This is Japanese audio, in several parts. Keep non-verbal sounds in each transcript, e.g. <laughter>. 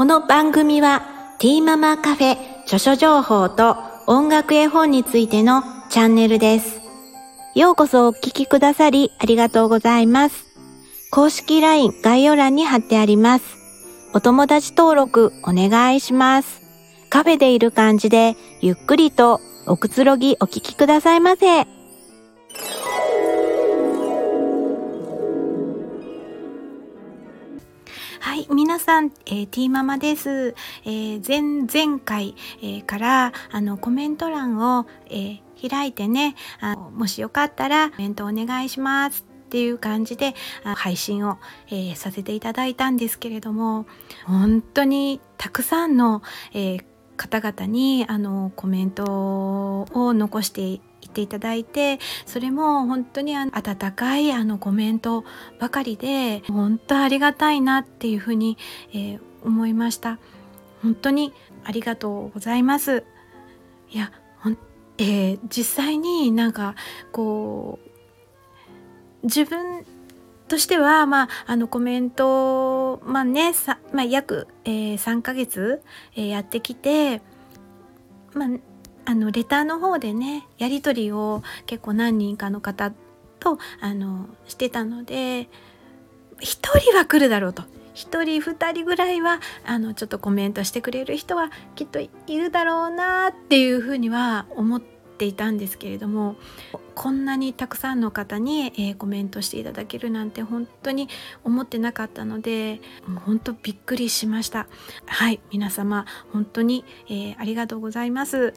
この番組はティーママカフェ著書情報と音楽絵本についてのチャンネルです。ようこそお聞きくださりありがとうございます。公式 LINE 概要欄に貼ってあります。お友達登録お願いします。カフェでいる感じでゆっくりとおくつろぎお聞きくださいませ。はい、皆さん、えー、ティーママです。えー、前々回、えー、からあのコメント欄を、えー、開いてねあもしよかったらコメントお願いしますっていう感じで配信を、えー、させていただいたんですけれども本当にたくさんの、えー、方々にあのコメントを残して言っていただいてそれも本当に温かいあのコメントばかりで本当ありがたいなっていうふうに、えー、思いました。本当にありがとうございます。いやえー、実際になんかこう自分としては、まあ、あのコメント、まあねまあ、約、えー、3ヶ月、えー、やってきて、まあ、あのレターの方でねやり取りを結構何人かの方とあのしてたので1人は来るだろうと。1人2人ぐらいはあのちょっとコメントしてくれる人はきっといるだろうなっていうふうには思っていたんですけれどもこんなにたくさんの方に、えー、コメントしていただけるなんて本当に思ってなかったのでもう本当びっくりしました。はい皆様本当に、えー、ありがとうございます。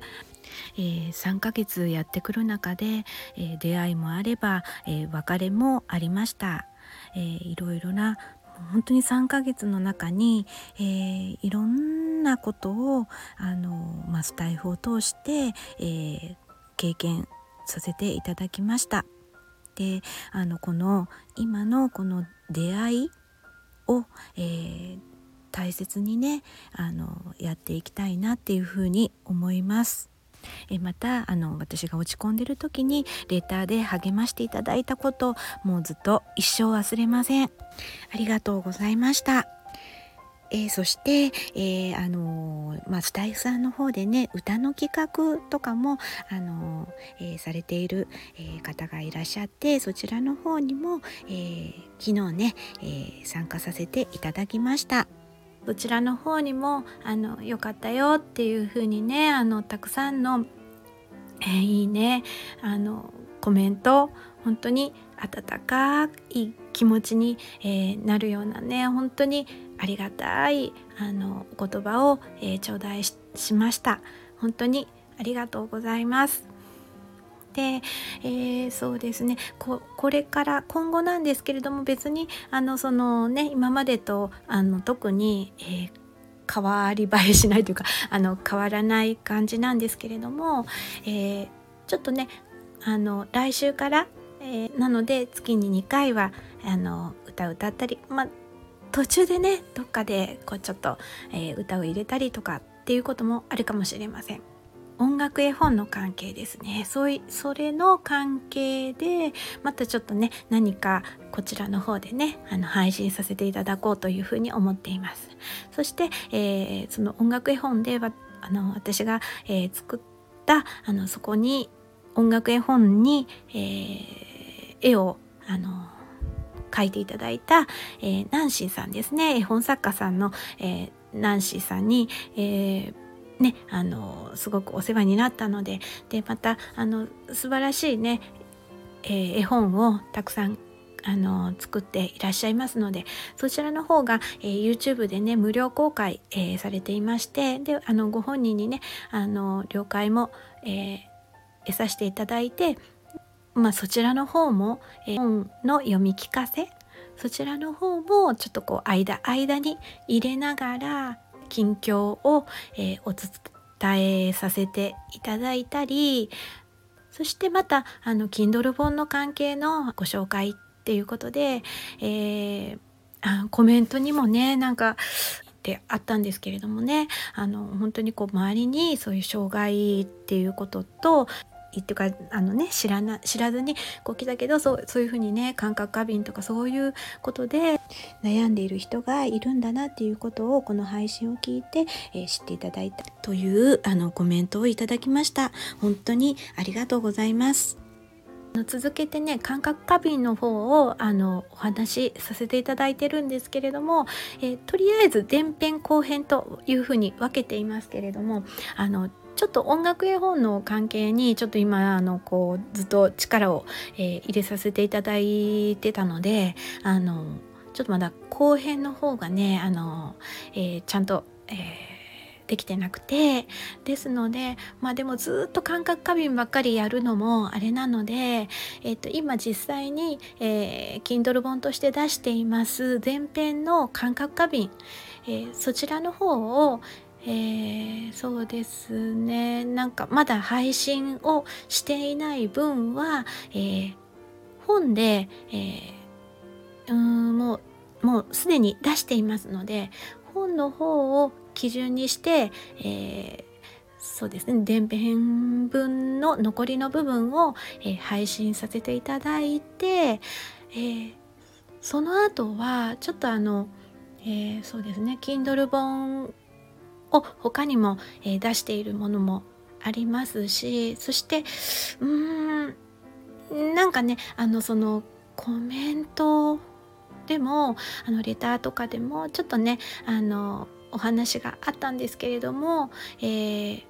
えー、3ヶ月やってくる中で、えー、出会いもあれば、えー、別れもありました、えー、いろいろな本当に3ヶ月の中に、えー、いろんなことをあの、まあ、スタイフを通して、えー、経験させていただきました。であのこの今のこの出会いを、えー、大切にねあのやっていきたいなっていうふうに思います。えまたあの私が落ち込んでる時にレターで励ましていただいたこともうずっと一生忘れませんありがとうございましたえー、そして、えー、あのー、まあ、スタイフさんの方でね歌の企画とかも、あのえされている、え方がいらっしゃってそちらの方にも、え昨日ね、え参加させていただきました。どちらの方にもあの良かったよっていう風にねあのたくさんの、えー、いいねあのコメント本当に温かい気持ちに、えー、なるようなね本当にありがたいあのお言葉を、えー、頂戴しました。本当にありがとうございます。で、えー、そうですね。これから今後なんですけれども別にあのそのね今までとあの特に、えー変わり映えしないというかあの変わらない感じなんですけれども、えー、ちょっとねあの来週から、えー、なので月に2回はあの歌歌ったり、まあ、途中でねどっかでこうちょっと、えー、歌を入れたりとかっていうこともあるかもしれません。音楽絵本の関係ですねそういそれの関係でまたちょっとね何かこちらの方でねあの配信させていただこうというふうに思っていますそして、えー、その音楽絵本ではあの私が、えー、作ったあのそこに音楽絵本に、えー、絵をあの描いていただいた、えー、ナンシーさんですね。絵本作家さんの、えー、ナンシーさんに、えー、ねあのすごくお世話になったのででまたあの素晴らしいね、えー、絵本をたくさんあの作っていらっしゃいますのでそちらの方が、えー、YouTube でね無料公開、えー、されていましてであのご本人にねあの了解も、えー、得させていただいて、まあ、そちらの方も、え、本の読み聞かせそちらの方もちょっとこう間間に入れながら近況を、えー、お伝えさせていただいたりそしてまたあの Kindle 本の関係のご紹介っていうことで、えー、コメントにもねなんかってあったんですけれどもねあの本当にこう周りにそういう障害っていうこととっていうかあのね知らな知らずにこう来たけどそうそういうふうにね感覚過敏とかそういうことで悩んでいる人がいるんだなっていうことをこの配信を聞いて、えー、知っていただいたというあのコメントをいただきました。本当にありがとうございます。続けてね感覚過敏の方をあのお話しさせていただいてるんですけれども、えー、とりあえず前編後編というふうに分けていますけれどもあのちょっと音楽絵本の関係にちょっと今あのこうずっと力を、えー、入れさせていただいてたのであのちょっとまだ後編の方がねあの、えー、ちゃんと、えーできてなくてですのでまあでもずっと感覚過敏ばっかりやるのもあれなので、えー、と今実際に、えー、Kindle 本として出しています前編の感覚過敏、えー、そちらの方を、えー、そうですね。なんかまだ配信をしていない分は、えー、本で、えー、うんもうもうすでに出していますので本の方を基準にして、えー、そうですね。電編分の残りの部分を、えー、配信させていただいて、えー、その後はちょっとあの、えー、そうですね。Kindle 本を他にも、出しているものもありますしそしてうーんなんかねあのそのコメントでもあのレターとかでもちょっとねあのお話があったんですけれども、えー、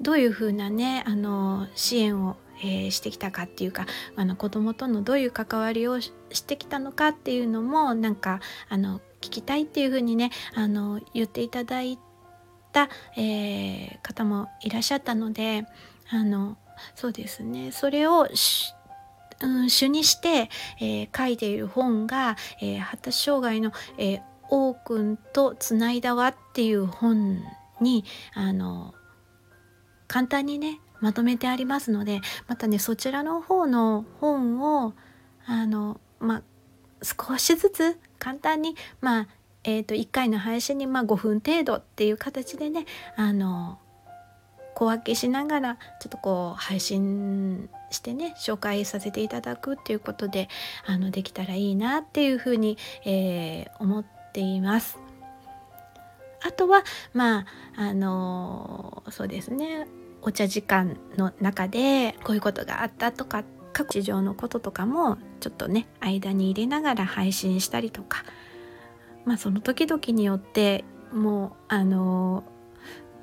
どういうふうなねあの支援を、えー、してきたかっていうかあの子どもとのどういう関わりをしてきたのかっていうのもなんかあの聞きたいっていうふうにねあの言っていただいた、えー、方もいらっしゃったのであのそうですね。それをうん、主にして、えー、書いている本が、えー、発達障害の、えー、王くんとつないだわっていう本にあの簡単にねまとめてありますのでまたねそちらの方の本をあのまあ少しずつ簡単にまあえーと、1回の配信にまあ5分程度っていう形でねあの小分けしながらちょっとこう配信してね紹介させていただくっていうことであのできたらいいなっていうふうに、えー、思っています。あとはまああのそうですねお茶時間の中でこういうことがあったとか各地上のこととかもちょっとね間に入れながら配信したりとかまあその時々によってもうあの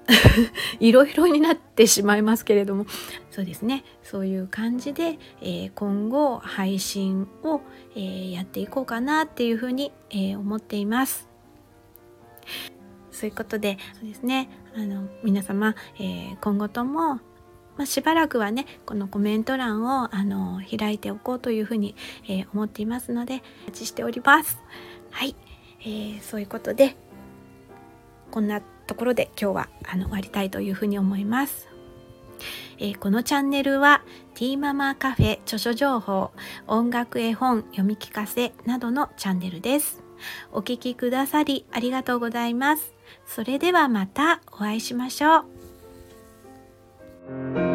<laughs> いろいろになってしまいますけれどもそうですねそういう感じで、えー、今後配信を、えー、やっていこうかなっていうふうに、えー、思っています。そういうことでそうですねあの皆様、え今後ともまあ、しばらくはねこのコメント欄をあの開いておこうというふうに、え思っていますのでお待ちしております。はい、えー、そういうことでこんなところで今日はあの終わりたいというふうに思います。えー、このチャンネルはティーママカフェ著書情報音楽絵本読み聞かせなどのチャンネルです。お聴きくださりありがとうございます。それではまたお会いしましょう。